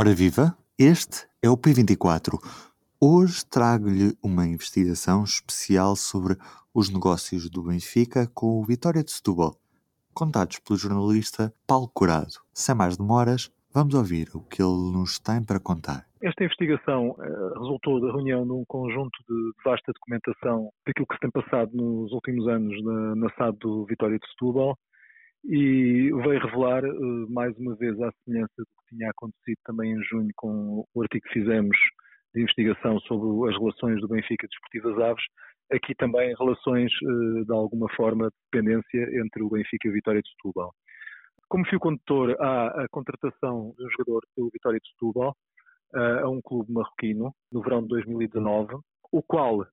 Ora viva, este é o P24. Hoje trago-lhe uma investigação especial sobre os negócios do Benfica com o Vitória de Setúbal, contados pelo jornalista Paulo Curado. Sem mais demoras, vamos ouvir o que ele nos tem para contar. Esta investigação uh, resultou da reunião de um conjunto de vasta documentação daquilo que se tem passado nos últimos anos na, na SAD do Vitória de Setúbal e veio revelar uh, mais uma vez a semelhança do que tinha acontecido também em junho com o artigo que fizemos de investigação sobre as relações do Benfica Desportivo das Aves, aqui também relações uh, de alguma forma de dependência entre o Benfica e o Vitória de Setúbal. Como fio condutor há a contratação de um jogador do Vitória de Setúbal uh, a um clube marroquino no verão de 2019, o qual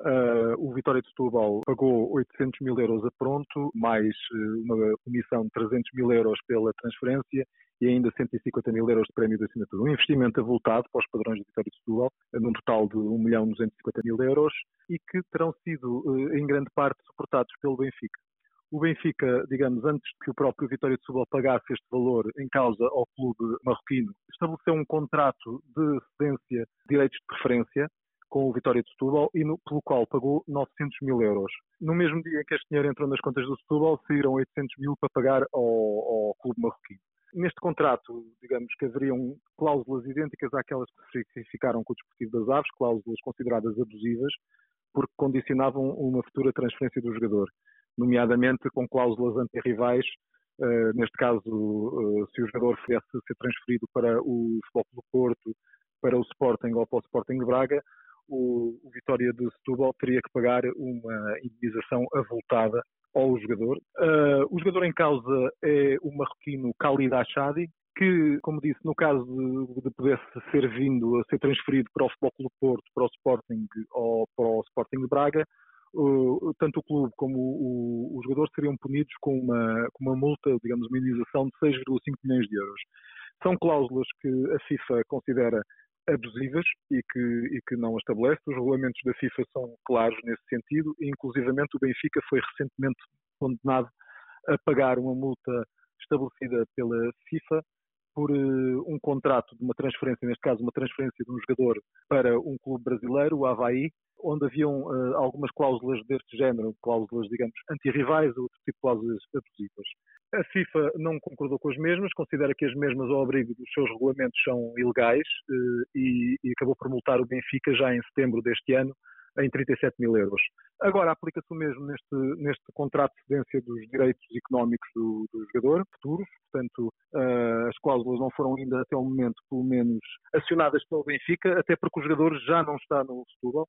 Uh, o Vitória de Setúbal pagou 800 mil euros a pronto, mais uh, uma comissão de 300 mil euros pela transferência e ainda 150 mil euros de prémio de assinatura. Um investimento avultado para os padrões do Vitória de Setúbal, num total de 1 milhão 250 mil euros e que terão sido, uh, em grande parte, suportados pelo Benfica. O Benfica, digamos, antes que o próprio Vitória de Setúbal pagasse este valor em causa ao clube marroquino, estabeleceu um contrato de cedência de direitos de preferência com o Vitória de Setúbal e no, pelo qual pagou 900 mil euros. No mesmo dia em que este dinheiro entrou nas contas do Setúbal, saíram 800 mil para pagar ao, ao clube marroquino. Neste contrato, digamos que haveriam cláusulas idênticas àquelas que se ficaram com o Desportivo das Aves, cláusulas consideradas abusivas, porque condicionavam uma futura transferência do jogador, nomeadamente com cláusulas anti-rivais, uh, neste caso, uh, se o jogador viesse ser transferido para o Futebol do Porto, para o Sporting ou para o Sporting Braga, o, o Vitória de Setúbal teria que pagar uma indenização avultada ao jogador. Uh, o jogador em causa é o marroquino Khalid Achadi, que, como disse, no caso de, de pudesse ser vindo a ser transferido para o Futebol Clube Porto, para o Sporting ou para o Sporting de Braga, uh, tanto o clube como o, o, seriam punidos com uma, com uma multa, digamos, uma indenização de 6,5 milhões de euros. São cláusulas que a FIFA considera abusivas e que, e que não estabelece. Os regulamentos da FIFA são claros nesse sentido e, inclusivamente, o Benfica foi recentemente condenado a pagar uma multa estabelecida pela FIFA por uh, um contrato de uma transferência, neste caso uma transferência de um jogador para um clube brasileiro, o Havaí, onde haviam uh, algumas cláusulas deste género, cláusulas, digamos, antirrivais ou outro tipo de cláusulas abusivas. A FIFA não concordou com as mesmas, considera que as mesmas, ao abrigo dos seus regulamentos, são ilegais uh, e, e acabou por multar o Benfica já em setembro deste ano em 37 mil euros. Agora, aplica-se o mesmo neste, neste contrato de cedência dos direitos económicos do, do jogador, futuros, portanto, uh, as cláusulas não foram ainda até o momento, pelo menos, acionadas pelo Benfica, até porque o jogador já não está no Setúbal,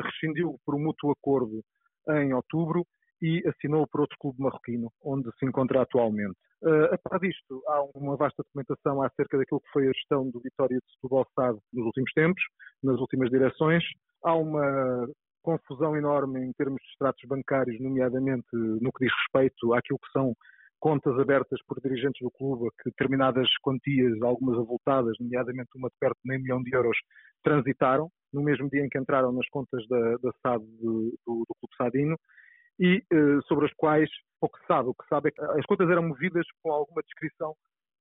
rescindiu por mútuo acordo em outubro e assinou por outro clube marroquino, onde se encontra atualmente. Uh, a par disto, há uma vasta documentação acerca daquilo que foi a gestão do Vitória de Setúbal Estado nos últimos tempos, nas últimas direções. Há uma confusão enorme em termos de extratos bancários, nomeadamente no que diz respeito àquilo que são contas abertas por dirigentes do clube, que determinadas quantias, algumas avultadas, nomeadamente uma de perto de meio milhão de euros, transitaram no mesmo dia em que entraram nas contas da, da SAD do, do, do Clube Sadino e eh, sobre as quais pouco se sabe. O que sabe é que as contas eram movidas com alguma descrição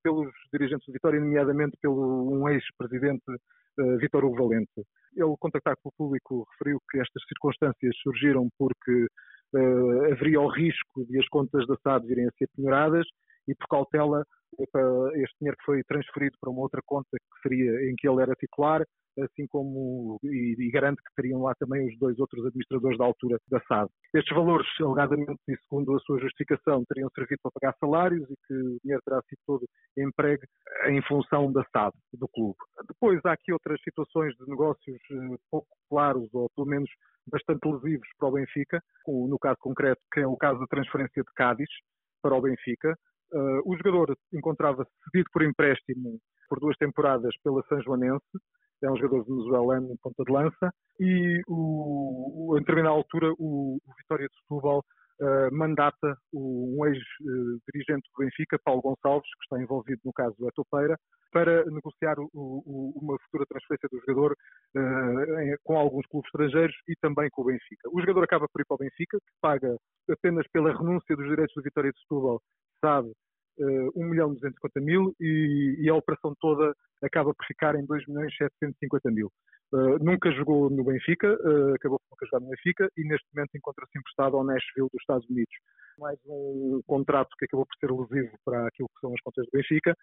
pelos dirigentes do Vitória, nomeadamente pelo um ex-presidente uh, Vítor Hugo Valente. Ele, contactado pelo público, referiu que estas circunstâncias surgiram porque uh, haveria o risco de as contas da SAD virem a ser penhoradas e, por cautela, este dinheiro que foi transferido para uma outra conta que seria em que ele era titular, assim como e, e garante que teriam lá também os dois outros administradores da altura da SAD. Estes valores, alegadamente e segundo a sua justificação, teriam servido para pagar salários e que o dinheiro terá sido todo empregue em função da SAD, do clube. Depois há aqui outras situações de negócios eh, pouco claros ou pelo menos bastante lesivos para o Benfica, no caso concreto, que é o caso da transferência de Cádiz para o Benfica. Uh, o jogador encontrava-se cedido por empréstimo por duas temporadas pela São Joanense, é um jogador venezuelano em ponta de lança, e o, o, em determinada altura o, o Vitória de Setúbal uh, mandata o, um ex-dirigente do Benfica, Paulo Gonçalves, que está envolvido no caso do Etopeira, para negociar uma futura transferência do jogador uh, com alguns clubes estrangeiros e também com o Benfica. O jogador acaba por ir para o Benfica, que paga apenas pela renúncia dos direitos do Vitória de Setúbal, sabe, uh, 1 milhão 250 mil e, e, a operação toda acaba por ficar em 2 milhões 750 mil. Uh, nunca jogou no Benfica, uh, acabou por nunca jogar no Benfica e neste momento encontra-se emprestado ao Nashville dos Estados Unidos. Mais um contrato que acabou por ser lesivo para aquilo que são as contas do Benfica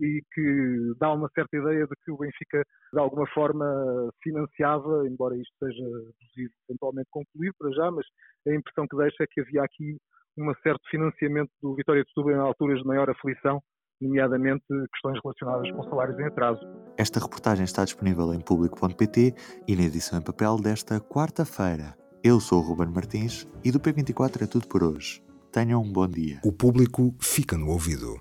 e que dá uma certa ideia de que o Benfica de alguma forma financiava, embora isto seja eventualmente concluir para já, mas a impressão que deixa é que havia aqui um certo financiamento do Vitória de Setúbal em alturas de maior aflição, nomeadamente questões relacionadas com salários em atraso. Esta reportagem está disponível em público.pt e na edição em papel desta quarta-feira. Eu sou o Ruben Martins e do P24 é tudo por hoje. Tenham um bom dia. O público fica no ouvido.